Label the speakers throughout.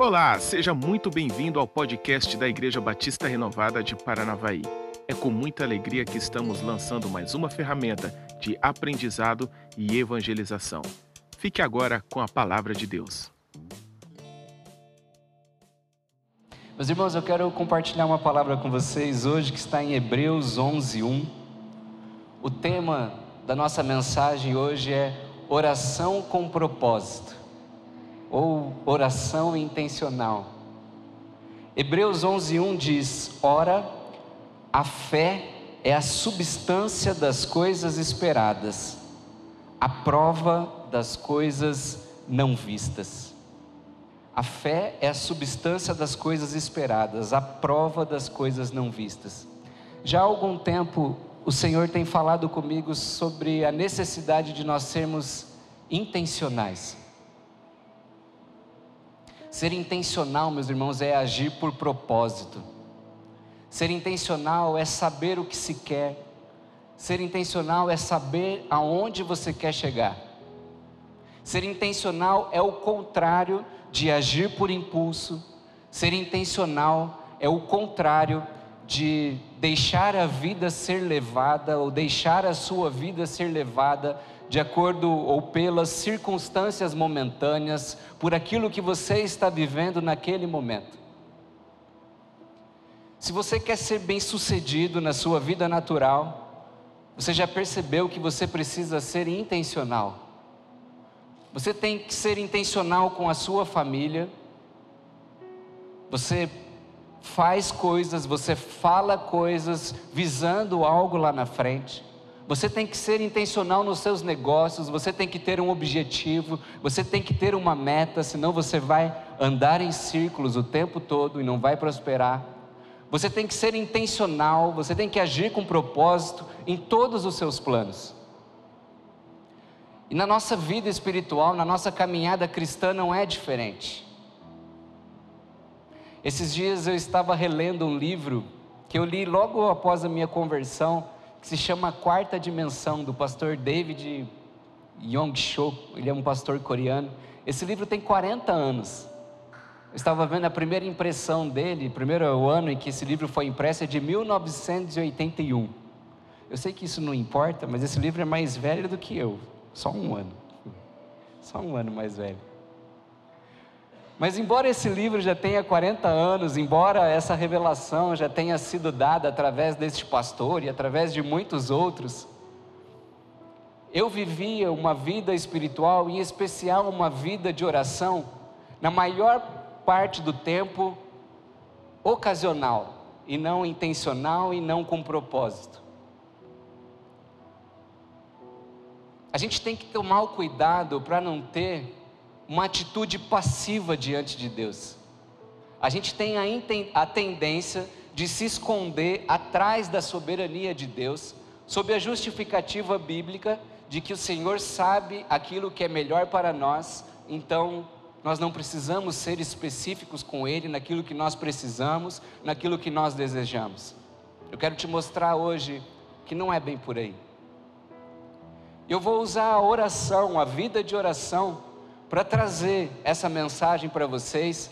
Speaker 1: Olá, seja muito bem-vindo ao podcast da Igreja Batista Renovada de Paranavaí. É com muita alegria que estamos lançando mais uma ferramenta de aprendizado e evangelização. Fique agora com a palavra de Deus.
Speaker 2: Meus irmãos, eu quero compartilhar uma palavra com vocês hoje que está em Hebreus 11:1. O tema da nossa mensagem hoje é oração com propósito ou oração intencional. Hebreus 11:1 diz: Ora, a fé é a substância das coisas esperadas, a prova das coisas não vistas. A fé é a substância das coisas esperadas, a prova das coisas não vistas. Já há algum tempo o Senhor tem falado comigo sobre a necessidade de nós sermos intencionais. Ser intencional, meus irmãos, é agir por propósito. Ser intencional é saber o que se quer. Ser intencional é saber aonde você quer chegar. Ser intencional é o contrário de agir por impulso. Ser intencional é o contrário de deixar a vida ser levada ou deixar a sua vida ser levada de acordo ou pelas circunstâncias momentâneas, por aquilo que você está vivendo naquele momento. Se você quer ser bem-sucedido na sua vida natural, você já percebeu que você precisa ser intencional. Você tem que ser intencional com a sua família. Você faz coisas, você fala coisas visando algo lá na frente. Você tem que ser intencional nos seus negócios, você tem que ter um objetivo, você tem que ter uma meta, senão você vai andar em círculos o tempo todo e não vai prosperar. Você tem que ser intencional, você tem que agir com propósito em todos os seus planos. E na nossa vida espiritual, na nossa caminhada cristã, não é diferente. Esses dias eu estava relendo um livro que eu li logo após a minha conversão que se chama Quarta Dimensão, do pastor David Yong-cho. Ele é um pastor coreano. Esse livro tem 40 anos. Eu estava vendo a primeira impressão dele, primeiro ano em que esse livro foi impresso é de 1981. Eu sei que isso não importa, mas esse livro é mais velho do que eu, só um ano. Só um ano mais velho. Mas, embora esse livro já tenha 40 anos, embora essa revelação já tenha sido dada através deste pastor e através de muitos outros, eu vivia uma vida espiritual, em especial uma vida de oração, na maior parte do tempo ocasional, e não intencional e não com propósito. A gente tem que tomar o cuidado para não ter uma atitude passiva diante de Deus. A gente tem a, tendência de se esconder atrás da soberania de Deus, sob a justificativa bíblica de que o Senhor sabe aquilo que é melhor para nós, então nós não precisamos ser específicos com Ele naquilo que nós precisamos, naquilo que nós desejamos. Eu quero te mostrar hoje que não é bem por aí. Eu vou usar a oração, a vida de oração, para trazer essa mensagem para vocês.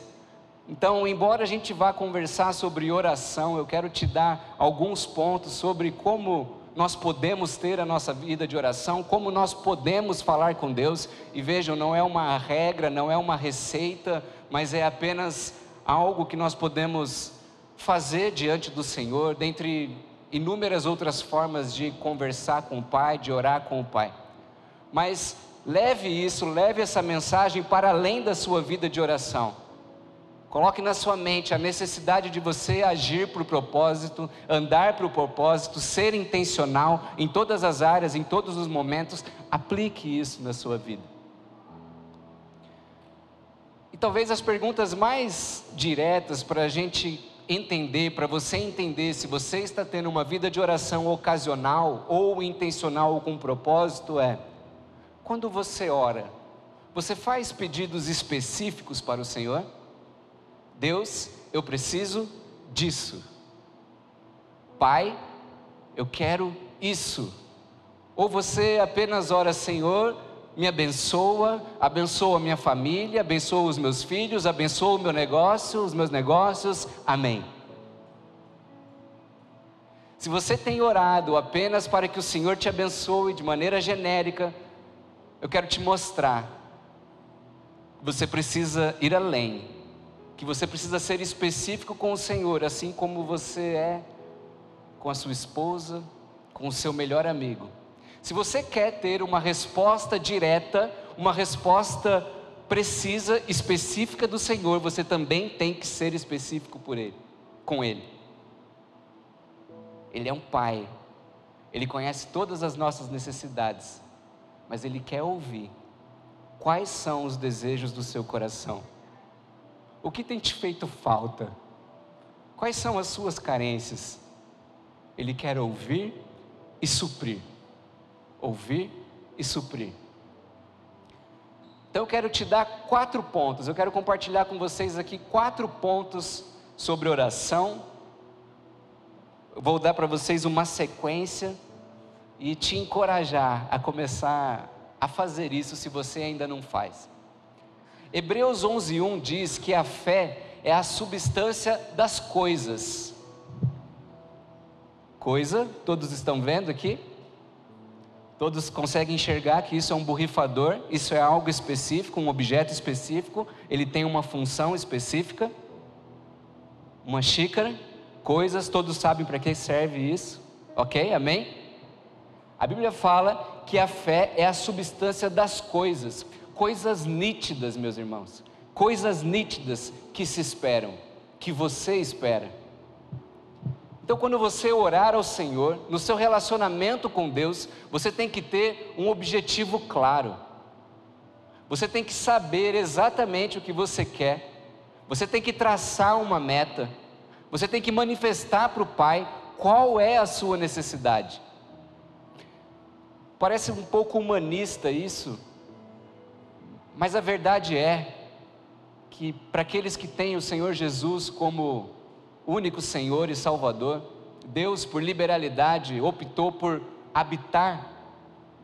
Speaker 2: Então, embora a gente vá conversar sobre oração, eu quero te dar alguns pontos sobre como nós podemos ter a nossa vida de oração, como nós podemos falar com Deus. E vejam, não é uma regra, não é uma receita, mas é apenas algo que nós podemos fazer diante do Senhor, dentre inúmeras outras formas de conversar com o Pai, de orar com o Pai. Mas Leve isso, leve essa mensagem para além da sua vida de oração. Coloque na sua mente a necessidade de você agir para o propósito, andar para o propósito, ser intencional em todas as áreas, em todos os momentos. Aplique isso na sua vida. E talvez as perguntas mais diretas para a gente entender, para você entender se você está tendo uma vida de oração ocasional ou intencional ou com propósito é: quando você ora, você faz pedidos específicos para o Senhor? Deus, eu preciso disso. Pai, eu quero isso. Ou você apenas ora, Senhor, me abençoa, abençoa minha família, abençoa os meus filhos, abençoa o meu negócio, os meus negócios. Amém. Se você tem orado apenas para que o Senhor te abençoe de maneira genérica, eu quero te mostrar que você precisa ir além, que você precisa ser específico com o Senhor, assim como você é com a sua esposa, com o seu melhor amigo. Se você quer ter uma resposta direta, uma resposta precisa, específica do Senhor, você também tem que ser específico por ele, com ele. Ele é um pai. Ele conhece todas as nossas necessidades, mas ele quer ouvir quais são os desejos do seu coração. O que tem te feito falta? Quais são as suas carências? Ele quer ouvir e suprir ouvir e suprir. Então eu quero te dar quatro pontos, eu quero compartilhar com vocês aqui quatro pontos sobre oração. Eu vou dar para vocês uma sequência e te encorajar a começar a fazer isso se você ainda não faz. Hebreus 11:1 diz que a fé é a substância das coisas. Coisa, todos estão vendo aqui? Todos conseguem enxergar que isso é um borrifador, isso é algo específico, um objeto específico, ele tem uma função específica. Uma xícara, coisas, todos sabem para que serve isso, ok? Amém? A Bíblia fala que a fé é a substância das coisas, coisas nítidas, meus irmãos, coisas nítidas que se esperam, que você espera. Então, quando você orar ao Senhor, no seu relacionamento com Deus, você tem que ter um objetivo claro. Você tem que saber exatamente o que você quer. Você tem que traçar uma meta. Você tem que manifestar para o Pai qual é a sua necessidade. Parece um pouco humanista isso, mas a verdade é que para aqueles que têm o Senhor Jesus como único Senhor e Salvador, Deus, por liberalidade, optou por habitar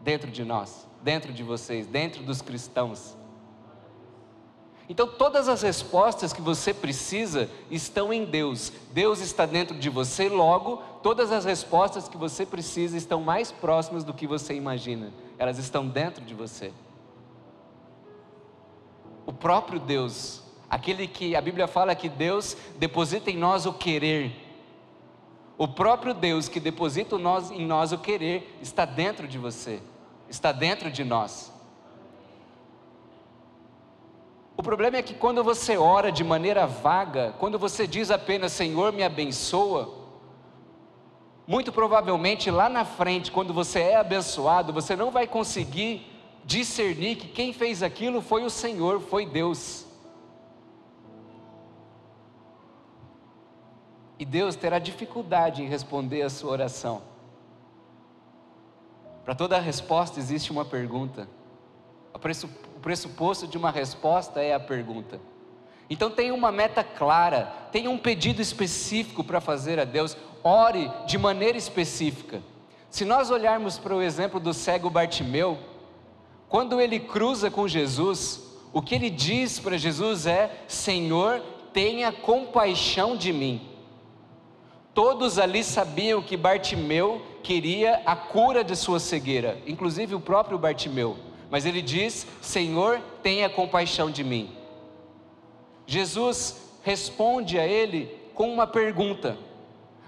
Speaker 2: dentro de nós, dentro de vocês, dentro dos cristãos. Então, todas as respostas que você precisa estão em Deus. Deus está dentro de você, logo, todas as respostas que você precisa estão mais próximas do que você imagina. Elas estão dentro de você. O próprio Deus aquele que a Bíblia fala que Deus deposita em nós o querer. O próprio Deus que deposita em nós o querer está dentro de você, está dentro de nós. O problema é que quando você ora de maneira vaga, quando você diz apenas Senhor me abençoa, muito provavelmente lá na frente, quando você é abençoado, você não vai conseguir discernir que quem fez aquilo foi o Senhor, foi Deus. E Deus terá dificuldade em responder a sua oração. Para toda resposta existe uma pergunta. O pressuposto de uma resposta é a pergunta. Então tenha uma meta clara, tenha um pedido específico para fazer a Deus, ore de maneira específica. Se nós olharmos para o exemplo do cego Bartimeu, quando ele cruza com Jesus, o que ele diz para Jesus é: Senhor, tenha compaixão de mim. Todos ali sabiam que Bartimeu queria a cura de sua cegueira, inclusive o próprio Bartimeu. Mas ele diz: Senhor, tenha compaixão de mim. Jesus responde a ele com uma pergunta: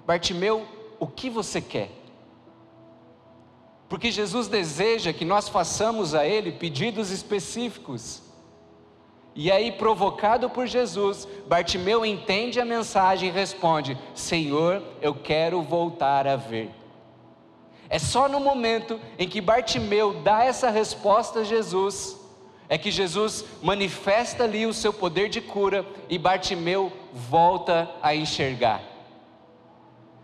Speaker 2: Bartimeu, o que você quer? Porque Jesus deseja que nós façamos a ele pedidos específicos. E aí, provocado por Jesus, Bartimeu entende a mensagem e responde: Senhor, eu quero voltar a ver. É só no momento em que Bartimeu dá essa resposta a Jesus, é que Jesus manifesta ali o seu poder de cura e Bartimeu volta a enxergar.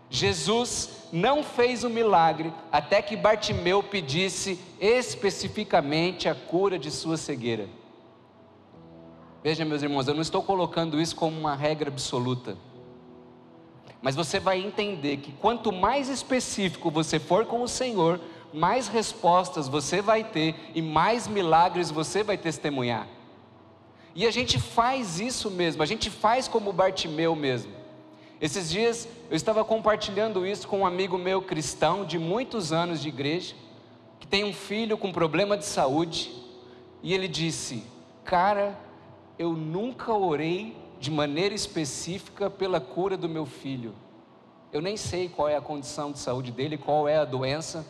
Speaker 2: Jesus não fez o milagre até que Bartimeu pedisse especificamente a cura de sua cegueira. Veja, meus irmãos, eu não estou colocando isso como uma regra absoluta. Mas você vai entender que quanto mais específico você for com o Senhor, mais respostas você vai ter e mais milagres você vai testemunhar. E a gente faz isso mesmo, a gente faz como Bartimeu mesmo. Esses dias eu estava compartilhando isso com um amigo meu cristão de muitos anos de igreja, que tem um filho com problema de saúde, e ele disse: Cara, eu nunca orei de maneira específica pela cura do meu filho. Eu nem sei qual é a condição de saúde dele, qual é a doença,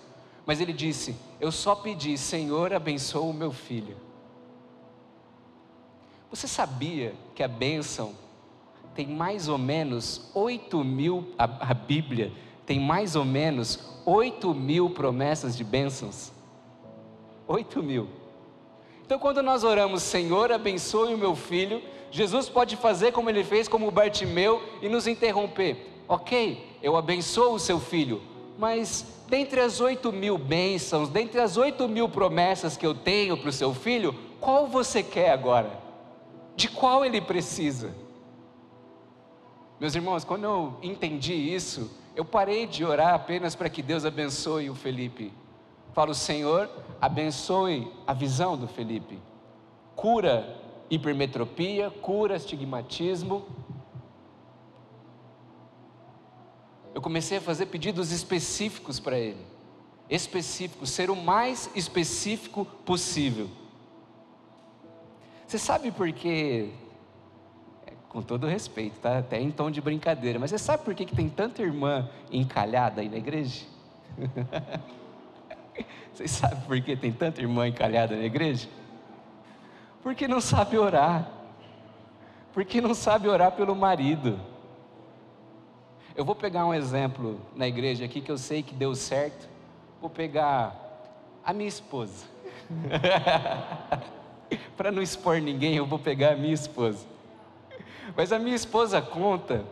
Speaker 2: mas ele disse: Eu só pedi, Senhor, abençoa o meu filho. Você sabia que a bênção tem mais ou menos 8 mil, a, a Bíblia tem mais ou menos 8 mil promessas de bênçãos? 8 mil. Então, quando nós oramos, Senhor, abençoe o meu filho, Jesus pode fazer como ele fez, como Bartimeu, e nos interromper. Ok, eu abençoo o seu filho, mas dentre as oito mil bênçãos, dentre as oito mil promessas que eu tenho para o seu filho, qual você quer agora? De qual ele precisa? Meus irmãos, quando eu entendi isso, eu parei de orar apenas para que Deus abençoe o Felipe. Falo, Senhor, abençoe a visão do Felipe. Cura hipermetropia, cura estigmatismo. Eu comecei a fazer pedidos específicos para ele. Específicos, ser o mais específico possível. Você sabe por quê? É, com todo respeito, tá? Até em tom de brincadeira, mas você sabe por que, que tem tanta irmã encalhada aí na igreja? Vocês sabem por que tem tanta irmã encalhada na igreja? Porque não sabe orar. Porque não sabe orar pelo marido. Eu vou pegar um exemplo na igreja aqui que eu sei que deu certo. Vou pegar a minha esposa. Para não expor ninguém, eu vou pegar a minha esposa. Mas a minha esposa conta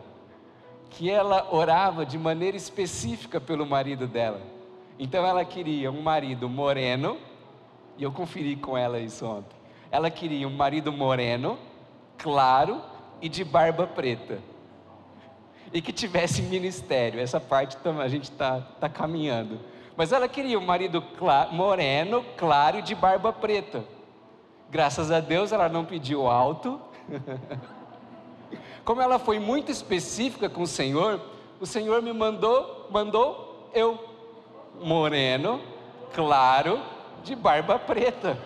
Speaker 2: que ela orava de maneira específica pelo marido dela. Então ela queria um marido moreno, e eu conferi com ela isso ontem. Ela queria um marido moreno, claro e de barba preta. E que tivesse ministério. Essa parte a gente está tá caminhando. Mas ela queria um marido moreno, claro e de barba preta. Graças a Deus ela não pediu alto. Como ela foi muito específica com o Senhor, o Senhor me mandou, mandou eu moreno, claro, de barba preta.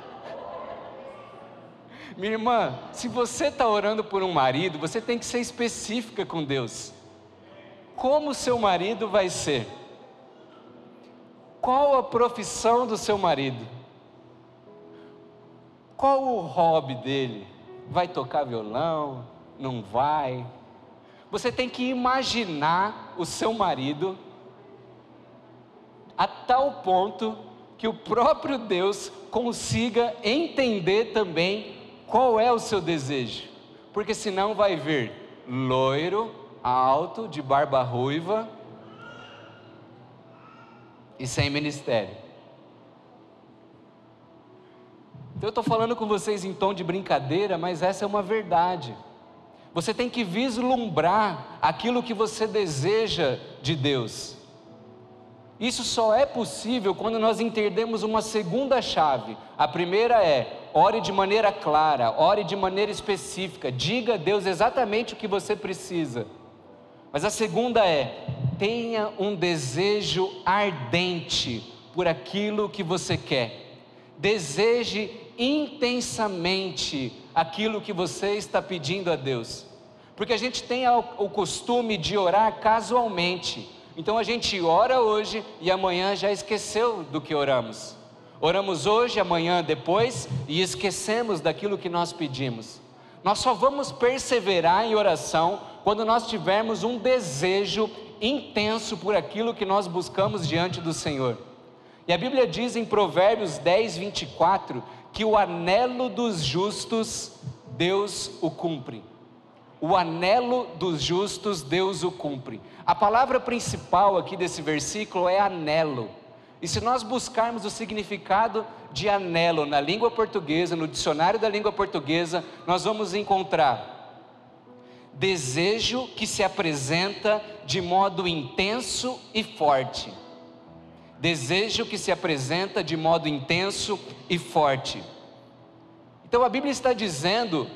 Speaker 2: Minha irmã, se você está orando por um marido, você tem que ser específica com Deus. Como seu marido vai ser? Qual a profissão do seu marido? Qual o hobby dele? Vai tocar violão? Não vai? Você tem que imaginar o seu marido a tal ponto que o próprio Deus consiga entender também qual é o seu desejo, porque senão vai vir loiro, alto, de barba ruiva e sem ministério. Então eu estou falando com vocês em tom de brincadeira, mas essa é uma verdade. Você tem que vislumbrar aquilo que você deseja de Deus. Isso só é possível quando nós entendemos uma segunda chave. A primeira é: ore de maneira clara, ore de maneira específica, diga a Deus exatamente o que você precisa. Mas a segunda é: tenha um desejo ardente por aquilo que você quer. Deseje intensamente aquilo que você está pedindo a Deus. Porque a gente tem o costume de orar casualmente. Então a gente ora hoje e amanhã já esqueceu do que oramos. Oramos hoje, amanhã, depois e esquecemos daquilo que nós pedimos. Nós só vamos perseverar em oração quando nós tivermos um desejo intenso por aquilo que nós buscamos diante do Senhor. E a Bíblia diz em Provérbios 10, 24, que o anelo dos justos, Deus o cumpre o anelo dos justos Deus o cumpre. A palavra principal aqui desse versículo é anelo. E se nós buscarmos o significado de anelo na língua portuguesa, no dicionário da língua portuguesa, nós vamos encontrar desejo que se apresenta de modo intenso e forte. Desejo que se apresenta de modo intenso e forte. Então a Bíblia está dizendo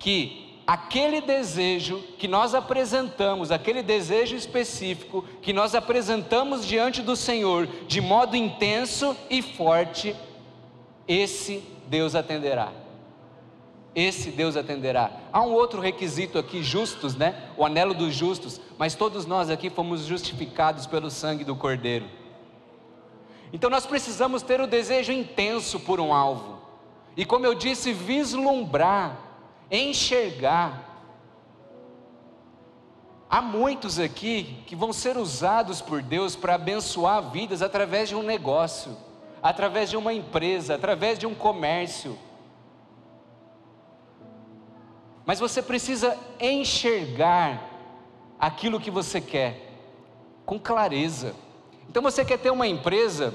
Speaker 2: que aquele desejo que nós apresentamos, aquele desejo específico que nós apresentamos diante do Senhor de modo intenso e forte, esse Deus atenderá. Esse Deus atenderá. Há um outro requisito aqui, justos, né? O anelo dos justos, mas todos nós aqui fomos justificados pelo sangue do Cordeiro. Então nós precisamos ter o desejo intenso por um alvo. E como eu disse, vislumbrar, enxergar. Há muitos aqui que vão ser usados por Deus para abençoar vidas através de um negócio, através de uma empresa, através de um comércio. Mas você precisa enxergar aquilo que você quer com clareza. Então você quer ter uma empresa,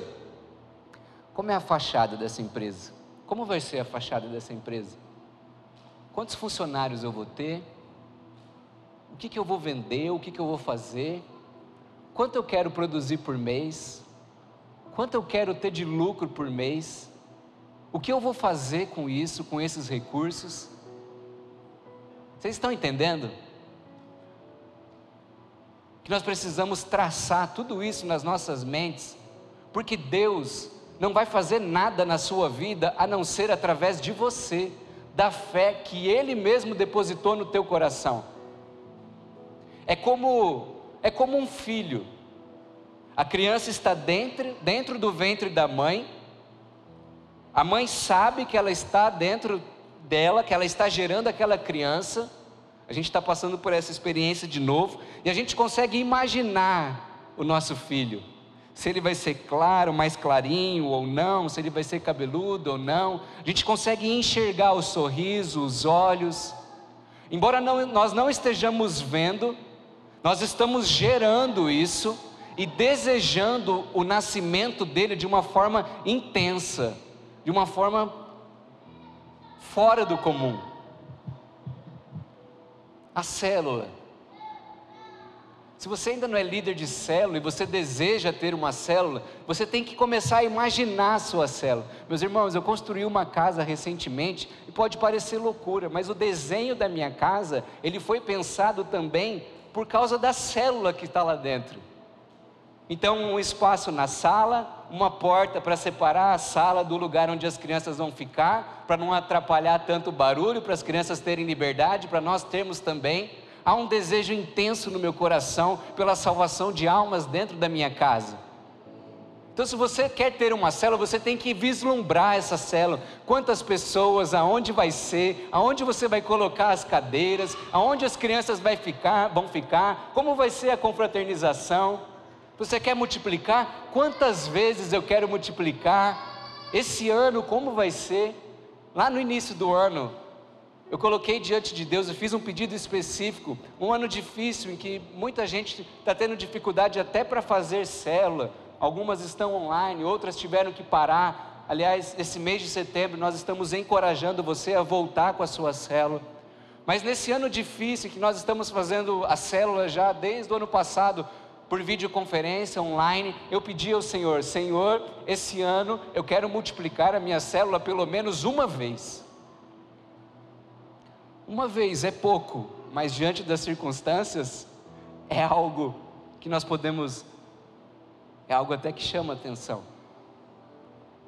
Speaker 2: como é a fachada dessa empresa? Como vai ser a fachada dessa empresa? Quantos funcionários eu vou ter? O que, que eu vou vender? O que, que eu vou fazer? Quanto eu quero produzir por mês? Quanto eu quero ter de lucro por mês? O que eu vou fazer com isso, com esses recursos? Vocês estão entendendo? Que nós precisamos traçar tudo isso nas nossas mentes, porque Deus não vai fazer nada na sua vida a não ser através de você, da fé que Ele mesmo depositou no teu coração. É como é como um filho. A criança está dentro, dentro do ventre da mãe. A mãe sabe que ela está dentro dela, que ela está gerando aquela criança. A gente está passando por essa experiência de novo e a gente consegue imaginar o nosso filho se ele vai ser claro, mais clarinho ou não, se ele vai ser cabeludo ou não. A gente consegue enxergar o sorriso, os olhos. Embora não, nós não estejamos vendo, nós estamos gerando isso e desejando o nascimento dele de uma forma intensa, de uma forma fora do comum. A célula se você ainda não é líder de célula e você deseja ter uma célula, você tem que começar a imaginar a sua célula. Meus irmãos, eu construí uma casa recentemente e pode parecer loucura, mas o desenho da minha casa, ele foi pensado também por causa da célula que está lá dentro. Então, um espaço na sala, uma porta para separar a sala do lugar onde as crianças vão ficar, para não atrapalhar tanto barulho, para as crianças terem liberdade, para nós termos também há um desejo intenso no meu coração pela salvação de almas dentro da minha casa. Então, se você quer ter uma célula, você tem que vislumbrar essa célula. Quantas pessoas, aonde vai ser, aonde você vai colocar as cadeiras, aonde as crianças vai ficar, vão ficar, como vai ser a confraternização. Você quer multiplicar? Quantas vezes eu quero multiplicar? Esse ano, como vai ser? Lá no início do ano, eu coloquei diante de Deus, eu fiz um pedido específico, um ano difícil em que muita gente está tendo dificuldade até para fazer célula, algumas estão online, outras tiveram que parar. Aliás, esse mês de setembro nós estamos encorajando você a voltar com a sua célula. Mas nesse ano difícil que nós estamos fazendo a célula já desde o ano passado, por videoconferência online, eu pedi ao Senhor: Senhor, esse ano eu quero multiplicar a minha célula pelo menos uma vez. Uma vez é pouco, mas diante das circunstâncias, é algo que nós podemos, é algo até que chama atenção.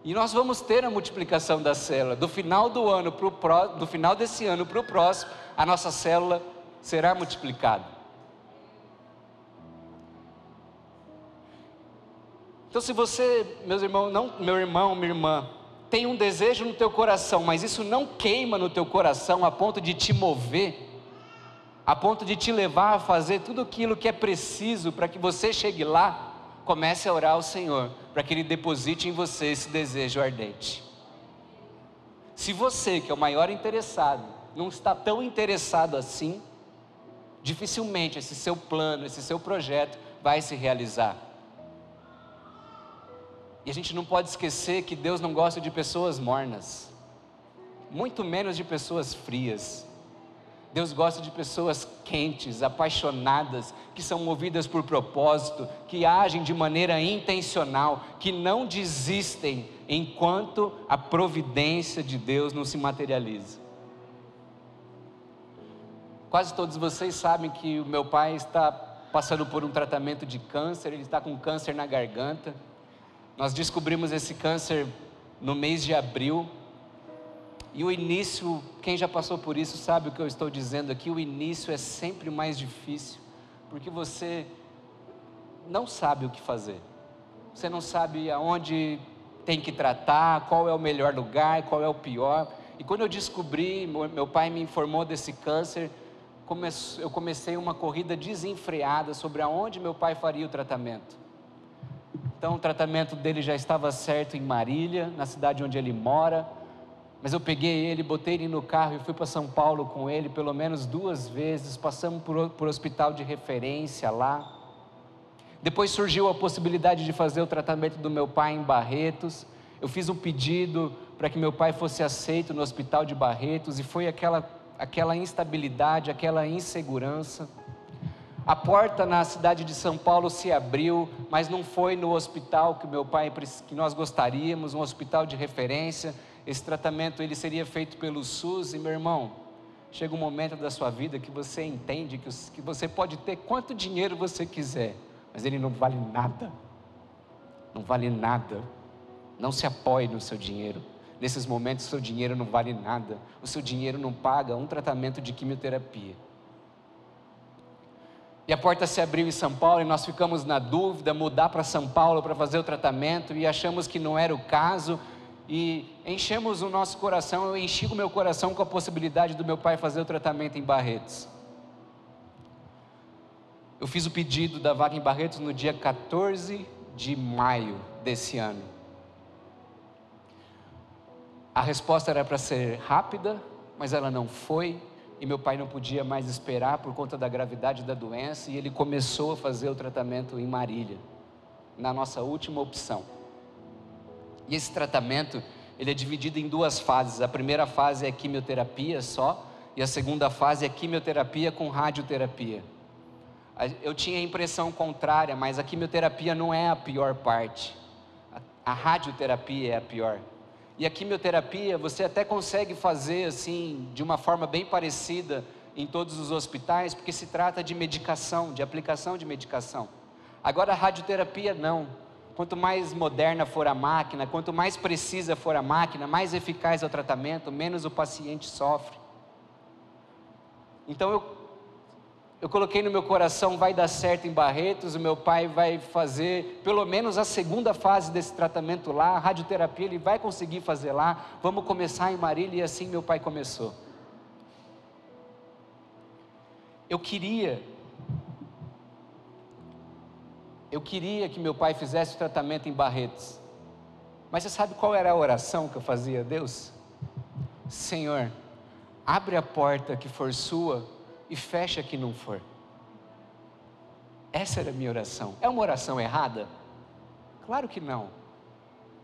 Speaker 2: E nós vamos ter a multiplicação da célula. Do final do ano pro do final desse ano para o próximo, a nossa célula será multiplicada. Então, se você, meus irmãos, não, meu irmão, minha irmã, tem um desejo no teu coração, mas isso não queima no teu coração a ponto de te mover, a ponto de te levar a fazer tudo aquilo que é preciso para que você chegue lá, comece a orar ao Senhor, para que Ele deposite em você esse desejo ardente. Se você, que é o maior interessado, não está tão interessado assim, dificilmente esse seu plano, esse seu projeto vai se realizar. E a gente não pode esquecer que Deus não gosta de pessoas mornas, muito menos de pessoas frias. Deus gosta de pessoas quentes, apaixonadas, que são movidas por propósito, que agem de maneira intencional, que não desistem enquanto a providência de Deus não se materializa. Quase todos vocês sabem que o meu pai está passando por um tratamento de câncer, ele está com câncer na garganta. Nós descobrimos esse câncer no mês de abril e o início, quem já passou por isso sabe o que eu estou dizendo aqui, o início é sempre mais difícil, porque você não sabe o que fazer. Você não sabe aonde tem que tratar, qual é o melhor lugar, qual é o pior. E quando eu descobri, meu pai me informou desse câncer, eu comecei uma corrida desenfreada sobre aonde meu pai faria o tratamento. Então o tratamento dele já estava certo em Marília, na cidade onde ele mora. Mas eu peguei ele, botei ele no carro e fui para São Paulo com ele pelo menos duas vezes. Passamos por, por hospital de referência lá. Depois surgiu a possibilidade de fazer o tratamento do meu pai em Barretos. Eu fiz um pedido para que meu pai fosse aceito no hospital de Barretos e foi aquela, aquela instabilidade, aquela insegurança. A porta na cidade de São Paulo se abriu, mas não foi no hospital que meu pai que nós gostaríamos, um hospital de referência. Esse tratamento ele seria feito pelo SUS e meu irmão, chega um momento da sua vida que você entende que, que você pode ter quanto dinheiro você quiser, mas ele não vale nada. Não vale nada. Não se apoie no seu dinheiro. Nesses momentos, o seu dinheiro não vale nada. O seu dinheiro não paga um tratamento de quimioterapia. E a porta se abriu em São Paulo e nós ficamos na dúvida, mudar para São Paulo para fazer o tratamento e achamos que não era o caso e enchemos o nosso coração, eu enchi o meu coração com a possibilidade do meu pai fazer o tratamento em Barretos. Eu fiz o pedido da vaga em Barretos no dia 14 de maio desse ano. A resposta era para ser rápida, mas ela não foi, e meu pai não podia mais esperar por conta da gravidade da doença, e ele começou a fazer o tratamento em Marília, na nossa última opção. E esse tratamento, ele é dividido em duas fases. A primeira fase é quimioterapia só, e a segunda fase é quimioterapia com radioterapia. Eu tinha a impressão contrária, mas a quimioterapia não é a pior parte. A radioterapia é a pior. E a quimioterapia você até consegue fazer assim, de uma forma bem parecida em todos os hospitais, porque se trata de medicação, de aplicação de medicação. Agora a radioterapia não. Quanto mais moderna for a máquina, quanto mais precisa for a máquina, mais eficaz é o tratamento, menos o paciente sofre. Então eu, eu coloquei no meu coração, vai dar certo em Barretos, o meu pai vai fazer pelo menos a segunda fase desse tratamento lá, a radioterapia ele vai conseguir fazer lá, vamos começar em Marília e assim meu pai começou. Eu queria eu queria que meu pai fizesse o tratamento em Barretos. Mas você sabe qual era a oração que eu fazia a Deus? Senhor, abre a porta que for sua e fecha que não for. Essa era a minha oração. É uma oração errada? Claro que não.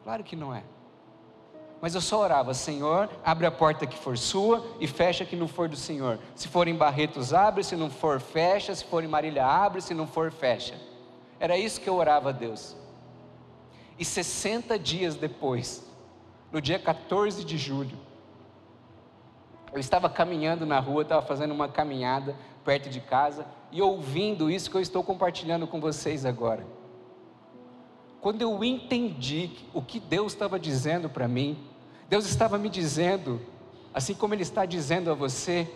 Speaker 2: Claro que não é. Mas eu só orava, Senhor, abre a porta que for sua e fecha que não for do Senhor. Se for em Barretos, abre, se não for, fecha. Se for em Marília, abre, se não for, fecha. Era isso que eu orava a Deus. E 60 dias depois, no dia 14 de julho, eu estava caminhando na rua, estava fazendo uma caminhada perto de casa e ouvindo isso que eu estou compartilhando com vocês agora. Quando eu entendi o que Deus estava dizendo para mim, Deus estava me dizendo, assim como Ele está dizendo a você,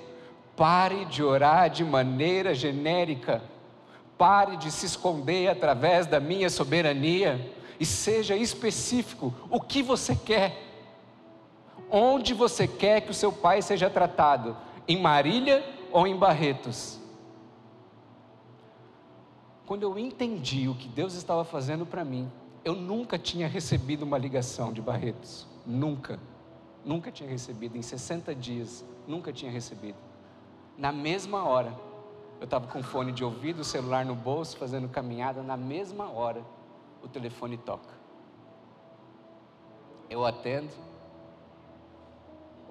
Speaker 2: pare de orar de maneira genérica Pare de se esconder através da minha soberania e seja específico. O que você quer? Onde você quer que o seu pai seja tratado? Em Marília ou em Barretos? Quando eu entendi o que Deus estava fazendo para mim, eu nunca tinha recebido uma ligação de Barretos. Nunca. Nunca tinha recebido. Em 60 dias, nunca tinha recebido. Na mesma hora, eu estava com fone de ouvido, celular no bolso, fazendo caminhada, na mesma hora o telefone toca. Eu atendo.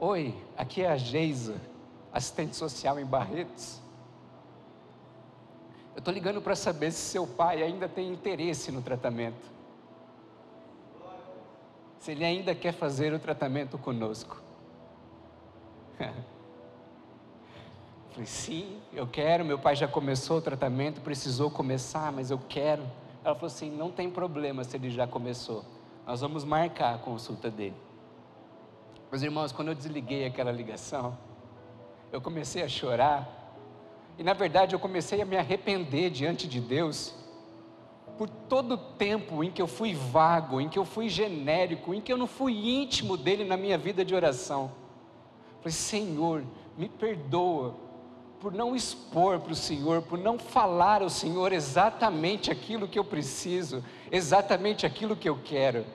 Speaker 2: Oi, aqui é a Geisa. assistente social em Barretos. Eu estou ligando para saber se seu pai ainda tem interesse no tratamento. Se ele ainda quer fazer o tratamento conosco. Falei, sim, eu quero. Meu pai já começou o tratamento, precisou começar, mas eu quero. Ela falou assim: não tem problema se ele já começou. Nós vamos marcar a consulta dele. Meus irmãos, quando eu desliguei aquela ligação, eu comecei a chorar. E na verdade eu comecei a me arrepender diante de Deus por todo o tempo em que eu fui vago, em que eu fui genérico, em que eu não fui íntimo dele na minha vida de oração. Falei, Senhor, me perdoa por não expor para o Senhor, por não falar ao Senhor exatamente aquilo que eu preciso, exatamente aquilo que eu quero.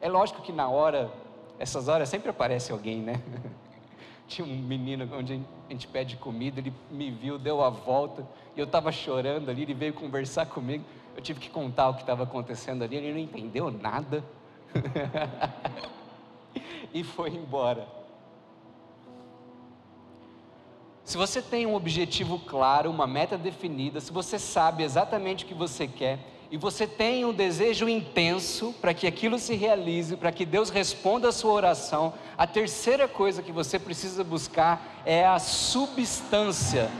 Speaker 2: É lógico que na hora, essas horas sempre aparece alguém, né? Tinha um menino onde a gente pede comida, ele me viu, deu a volta, e eu estava chorando ali, ele veio conversar comigo. Eu tive que contar o que estava acontecendo ali, ele não entendeu nada. e foi embora. Se você tem um objetivo claro, uma meta definida, se você sabe exatamente o que você quer e você tem um desejo intenso para que aquilo se realize, para que Deus responda a sua oração, a terceira coisa que você precisa buscar é a substância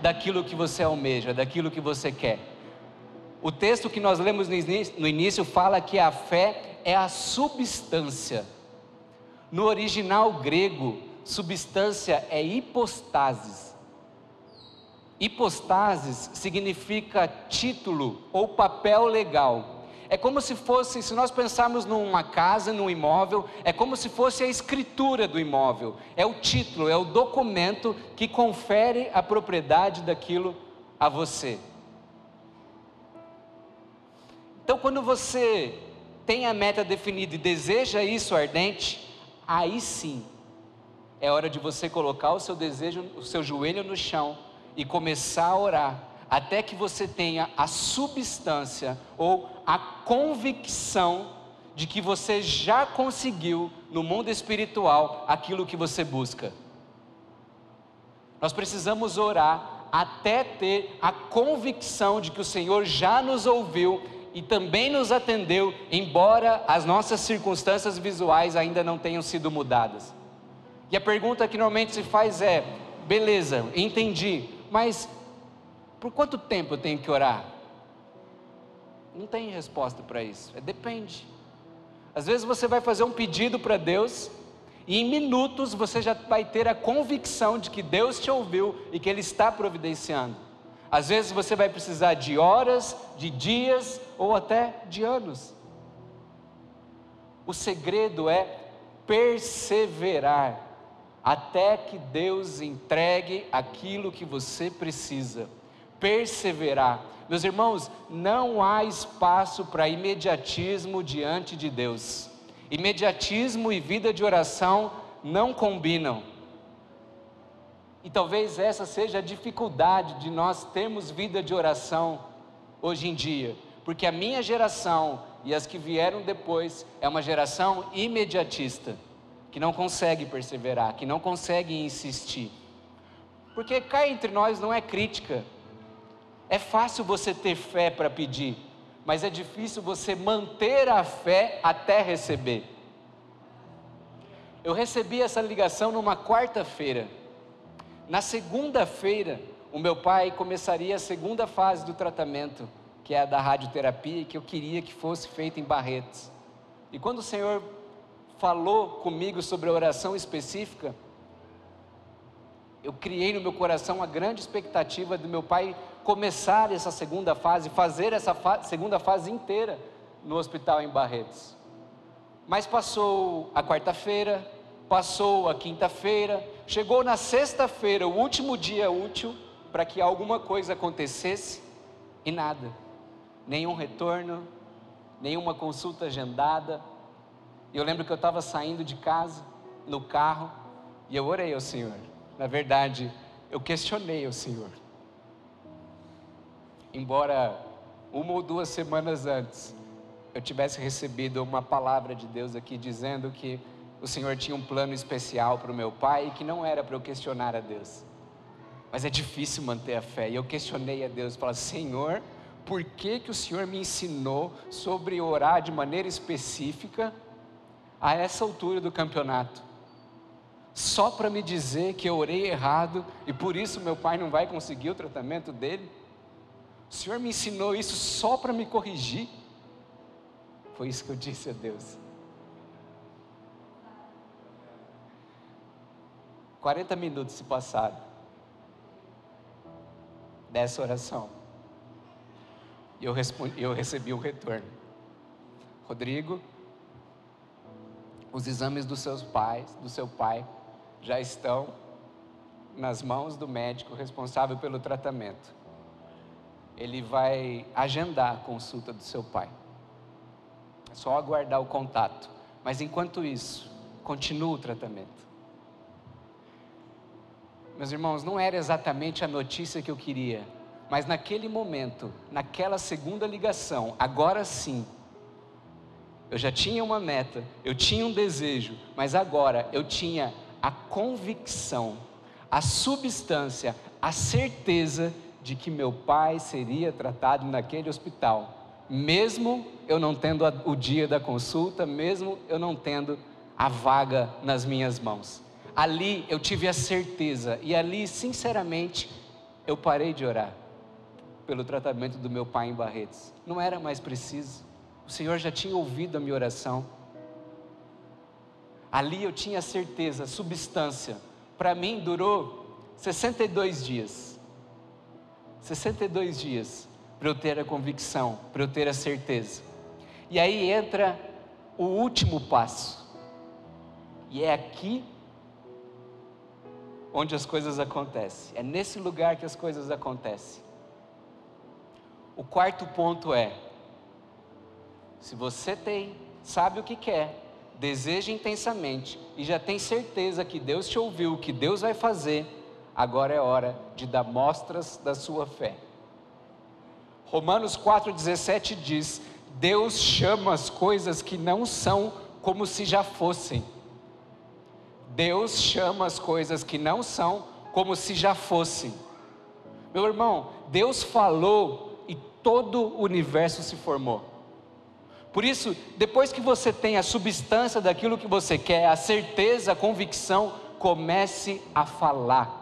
Speaker 2: daquilo que você almeja, daquilo que você quer. O texto que nós lemos no início fala que a fé é a substância. No original grego, substância é hipostasis. Hipostasis significa título ou papel legal. É como se fosse, se nós pensarmos numa casa, num imóvel, é como se fosse a escritura do imóvel. É o título, é o documento que confere a propriedade daquilo a você. Então, quando você tem a meta definida e deseja isso ardente, aí sim é hora de você colocar o seu desejo, o seu joelho no chão e começar a orar, até que você tenha a substância ou a convicção de que você já conseguiu no mundo espiritual aquilo que você busca. Nós precisamos orar até ter a convicção de que o Senhor já nos ouviu e também nos atendeu, embora as nossas circunstâncias visuais ainda não tenham sido mudadas. E a pergunta que normalmente se faz é: beleza, entendi, mas por quanto tempo eu tenho que orar? Não tem resposta para isso, é depende. Às vezes você vai fazer um pedido para Deus e em minutos você já vai ter a convicção de que Deus te ouviu e que Ele está providenciando. Às vezes você vai precisar de horas, de dias ou até de anos. O segredo é perseverar até que Deus entregue aquilo que você precisa. Perseverar. Meus irmãos, não há espaço para imediatismo diante de Deus. Imediatismo e vida de oração não combinam. E talvez essa seja a dificuldade de nós termos vida de oração hoje em dia, porque a minha geração e as que vieram depois é uma geração imediatista que não consegue perseverar, que não consegue insistir. Porque cá entre nós não é crítica. É fácil você ter fé para pedir, mas é difícil você manter a fé até receber. Eu recebi essa ligação numa quarta-feira. Na segunda-feira, o meu pai começaria a segunda fase do tratamento, que é a da radioterapia, que eu queria que fosse feita em Barretos. E quando o Senhor falou comigo sobre a oração específica, eu criei no meu coração uma grande expectativa do meu pai começar essa segunda fase, fazer essa fa segunda fase inteira no hospital em Barretos. Mas passou a quarta-feira, passou a quinta-feira, chegou na sexta-feira, o último dia útil para que alguma coisa acontecesse e nada. Nenhum retorno, nenhuma consulta agendada, e eu lembro que eu estava saindo de casa, no carro, e eu orei ao Senhor. Na verdade, eu questionei o Senhor. Embora uma ou duas semanas antes eu tivesse recebido uma palavra de Deus aqui dizendo que o Senhor tinha um plano especial para o meu pai e que não era para eu questionar a Deus. Mas é difícil manter a fé. E eu questionei a Deus, falei: Senhor, por que, que o Senhor me ensinou sobre orar de maneira específica a essa altura do campeonato? Só para me dizer que eu orei errado e por isso meu pai não vai conseguir o tratamento dele? O Senhor me ensinou isso só para me corrigir? Foi isso que eu disse a Deus. 40 minutos se passaram dessa oração. E eu, eu recebi o retorno. Rodrigo, os exames dos seus pais, do seu pai, já estão nas mãos do médico responsável pelo tratamento. Ele vai agendar a consulta do seu pai. É só aguardar o contato. Mas enquanto isso, continua o tratamento. Meus irmãos, não era exatamente a notícia que eu queria, mas naquele momento, naquela segunda ligação, agora sim, eu já tinha uma meta, eu tinha um desejo, mas agora eu tinha a convicção, a substância, a certeza de que meu pai seria tratado naquele hospital, mesmo eu não tendo o dia da consulta, mesmo eu não tendo a vaga nas minhas mãos. Ali eu tive a certeza, e ali, sinceramente, eu parei de orar pelo tratamento do meu pai em Barretos. Não era mais preciso, o Senhor já tinha ouvido a minha oração. Ali eu tinha certeza, substância. Para mim durou 62 dias. 62 dias para eu ter a convicção, para eu ter a certeza. E aí entra o último passo. E é aqui onde as coisas acontecem. É nesse lugar que as coisas acontecem. O quarto ponto é: se você tem, sabe o que quer, deseja intensamente e já tem certeza que Deus te ouviu, que Deus vai fazer, agora é hora de dar mostras da sua fé. Romanos 4,17 diz: Deus chama as coisas que não são como se já fossem. Deus chama as coisas que não são como se já fossem. Meu irmão, Deus falou e todo o universo se formou. Por isso, depois que você tem a substância daquilo que você quer, a certeza, a convicção, comece a falar.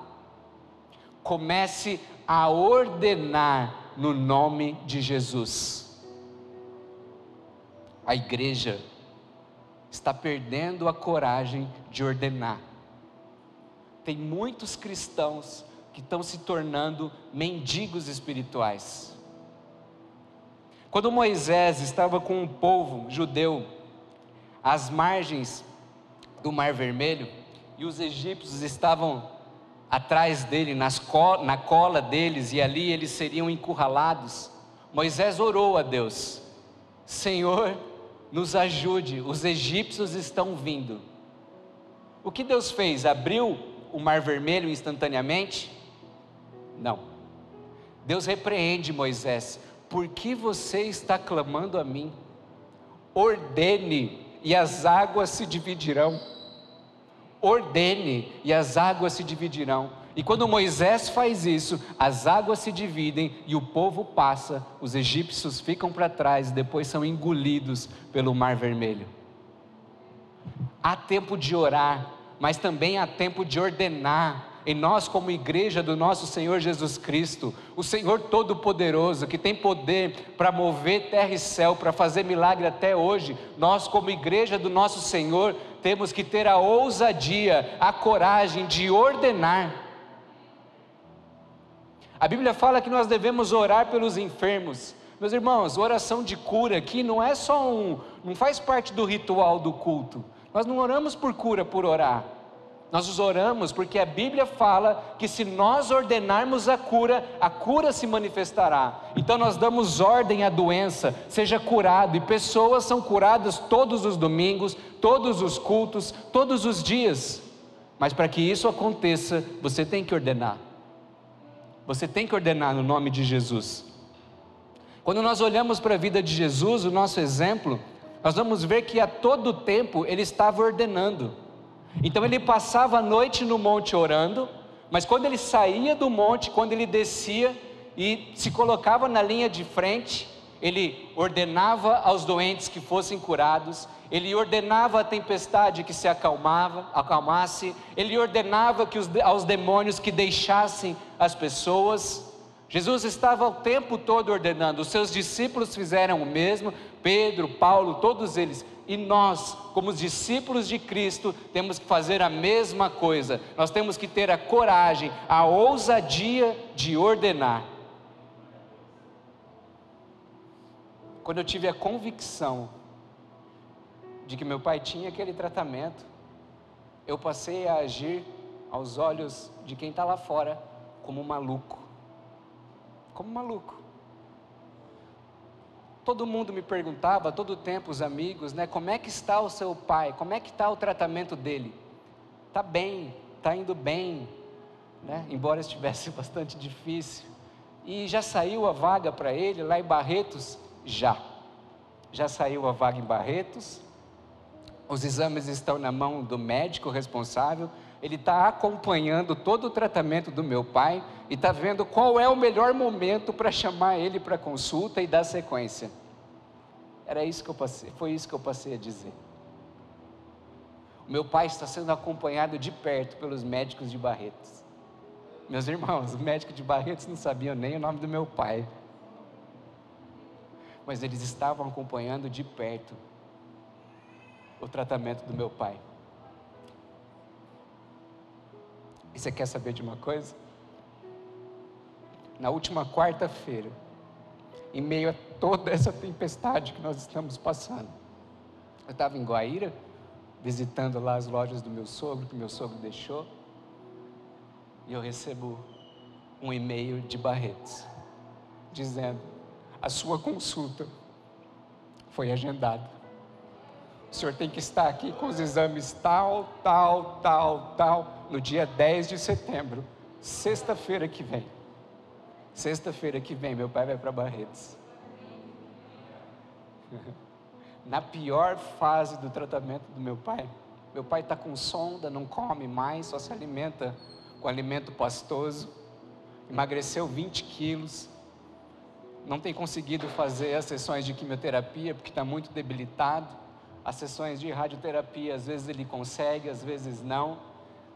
Speaker 2: Comece a ordenar no nome de Jesus. A igreja está perdendo a coragem de ordenar. Tem muitos cristãos que estão se tornando mendigos espirituais. Quando Moisés estava com um povo judeu às margens do Mar Vermelho e os egípcios estavam atrás dele, co na cola deles, e ali eles seriam encurralados, Moisés orou a Deus: Senhor, nos ajude, os egípcios estão vindo. O que Deus fez? Abriu o mar vermelho instantaneamente? Não. Deus repreende Moisés: por que você está clamando a mim? Ordene, e as águas se dividirão. Ordene, e as águas se dividirão. E quando Moisés faz isso, as águas se dividem e o povo passa, os egípcios ficam para trás, depois são engolidos pelo Mar Vermelho. Há tempo de orar, mas também há tempo de ordenar. Em nós, como igreja do nosso Senhor Jesus Cristo, o Senhor Todo-Poderoso, que tem poder para mover terra e céu, para fazer milagre até hoje, nós, como igreja do nosso Senhor, temos que ter a ousadia, a coragem de ordenar a Bíblia fala que nós devemos orar pelos enfermos. Meus irmãos, oração de cura aqui não é só um, não faz parte do ritual do culto. Nós não oramos por cura por orar. Nós os oramos porque a Bíblia fala que se nós ordenarmos a cura, a cura se manifestará. Então nós damos ordem à doença, seja curado, e pessoas são curadas todos os domingos, todos os cultos, todos os dias. Mas para que isso aconteça, você tem que ordenar. Você tem que ordenar no nome de Jesus. Quando nós olhamos para a vida de Jesus, o nosso exemplo, nós vamos ver que a todo tempo ele estava ordenando. Então ele passava a noite no monte orando, mas quando ele saía do monte, quando ele descia e se colocava na linha de frente, ele ordenava aos doentes que fossem curados, ele ordenava a tempestade que se acalmava, acalmasse, ele ordenava que os, aos demônios que deixassem as pessoas. Jesus estava o tempo todo ordenando, os seus discípulos fizeram o mesmo, Pedro, Paulo, todos eles. E nós, como discípulos de Cristo, temos que fazer a mesma coisa. Nós temos que ter a coragem, a ousadia de ordenar. Quando eu tive a convicção de que meu pai tinha aquele tratamento, eu passei a agir aos olhos de quem está lá fora como um maluco. Como um maluco. Todo mundo me perguntava, todo tempo os amigos, né, como é que está o seu pai? Como é que está o tratamento dele? Está bem, está indo bem, né? Embora estivesse bastante difícil. E já saiu a vaga para ele lá em Barretos? Já. Já saiu a vaga em Barretos. Os exames estão na mão do médico responsável. Ele está acompanhando todo o tratamento do meu pai e está vendo qual é o melhor momento para chamar ele para consulta e dar sequência. Era isso que eu passei, foi isso que eu passei a dizer. O meu pai está sendo acompanhado de perto pelos médicos de Barretos. Meus irmãos, os médicos de Barretos não sabiam nem o nome do meu pai. Mas eles estavam acompanhando de perto o tratamento do meu pai. E você quer saber de uma coisa? Na última quarta-feira, em meio a toda essa tempestade que nós estamos passando. Eu estava em Guaíra, visitando lá as lojas do meu sogro, que meu sogro deixou, e eu recebo um e-mail de Barretos, dizendo: a sua consulta foi agendada. O senhor tem que estar aqui com os exames tal, tal, tal, tal, no dia 10 de setembro, sexta-feira que vem. Sexta-feira que vem, meu pai vai para Barretos. Na pior fase do tratamento do meu pai, meu pai está com sonda, não come mais, só se alimenta com alimento pastoso, emagreceu 20 quilos, não tem conseguido fazer as sessões de quimioterapia porque está muito debilitado. As sessões de radioterapia, às vezes ele consegue, às vezes não.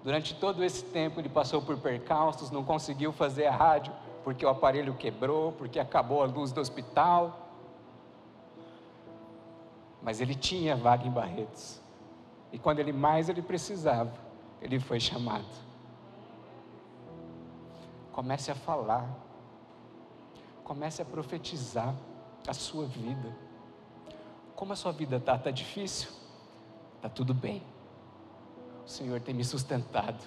Speaker 2: Durante todo esse tempo ele passou por percalços, não conseguiu fazer a rádio porque o aparelho quebrou, porque acabou a luz do hospital. Mas ele tinha vaga em Barretos. E quando ele mais ele precisava, ele foi chamado. Comece a falar. Comece a profetizar a sua vida. Como a sua vida está? Está difícil? Está tudo bem. O Senhor tem me sustentado.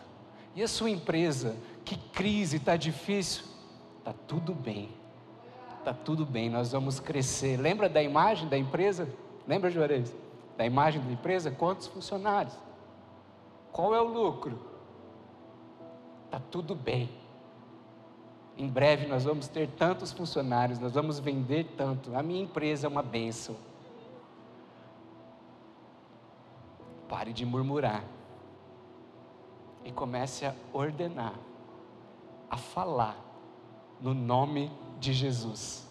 Speaker 2: E a sua empresa? Que crise está difícil? Tá tudo bem. Tá tudo bem, nós vamos crescer. Lembra da imagem da empresa? Lembra, Juarez? Da imagem da empresa? Quantos funcionários? Qual é o lucro? Tá tudo bem. Em breve nós vamos ter tantos funcionários, nós vamos vender tanto. A minha empresa é uma bênção. Pare de murmurar e comece a ordenar, a falar no nome de Jesus.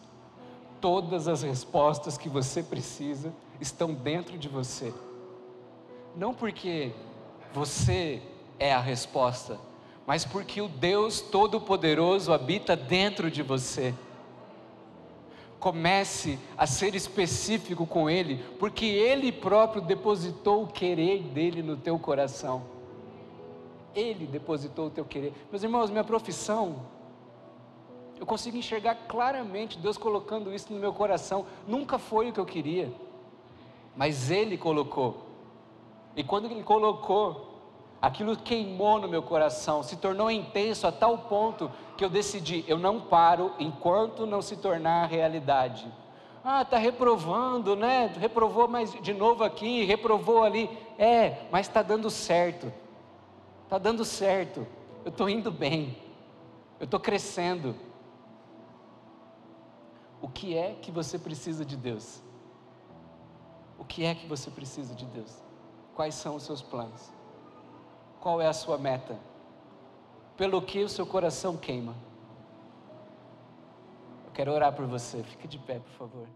Speaker 2: Todas as respostas que você precisa estão dentro de você. Não porque você é a resposta, mas porque o Deus Todo-Poderoso habita dentro de você. Comece a ser específico com Ele, porque Ele próprio depositou o querer dele no teu coração. Ele depositou o teu querer. Meus irmãos, minha profissão eu consigo enxergar claramente Deus colocando isso no meu coração. Nunca foi o que eu queria, mas Ele colocou. E quando Ele colocou, aquilo queimou no meu coração, se tornou intenso a tal ponto que eu decidi: eu não paro enquanto não se tornar realidade. Ah, está reprovando, né? Reprovou mais de novo aqui, reprovou ali. É, mas está dando certo. Está dando certo. Eu estou indo bem. Eu estou crescendo. O que é que você precisa de Deus? O que é que você precisa de Deus? Quais são os seus planos? Qual é a sua meta? Pelo que o seu coração queima? Eu quero orar por você. Fique de pé, por favor.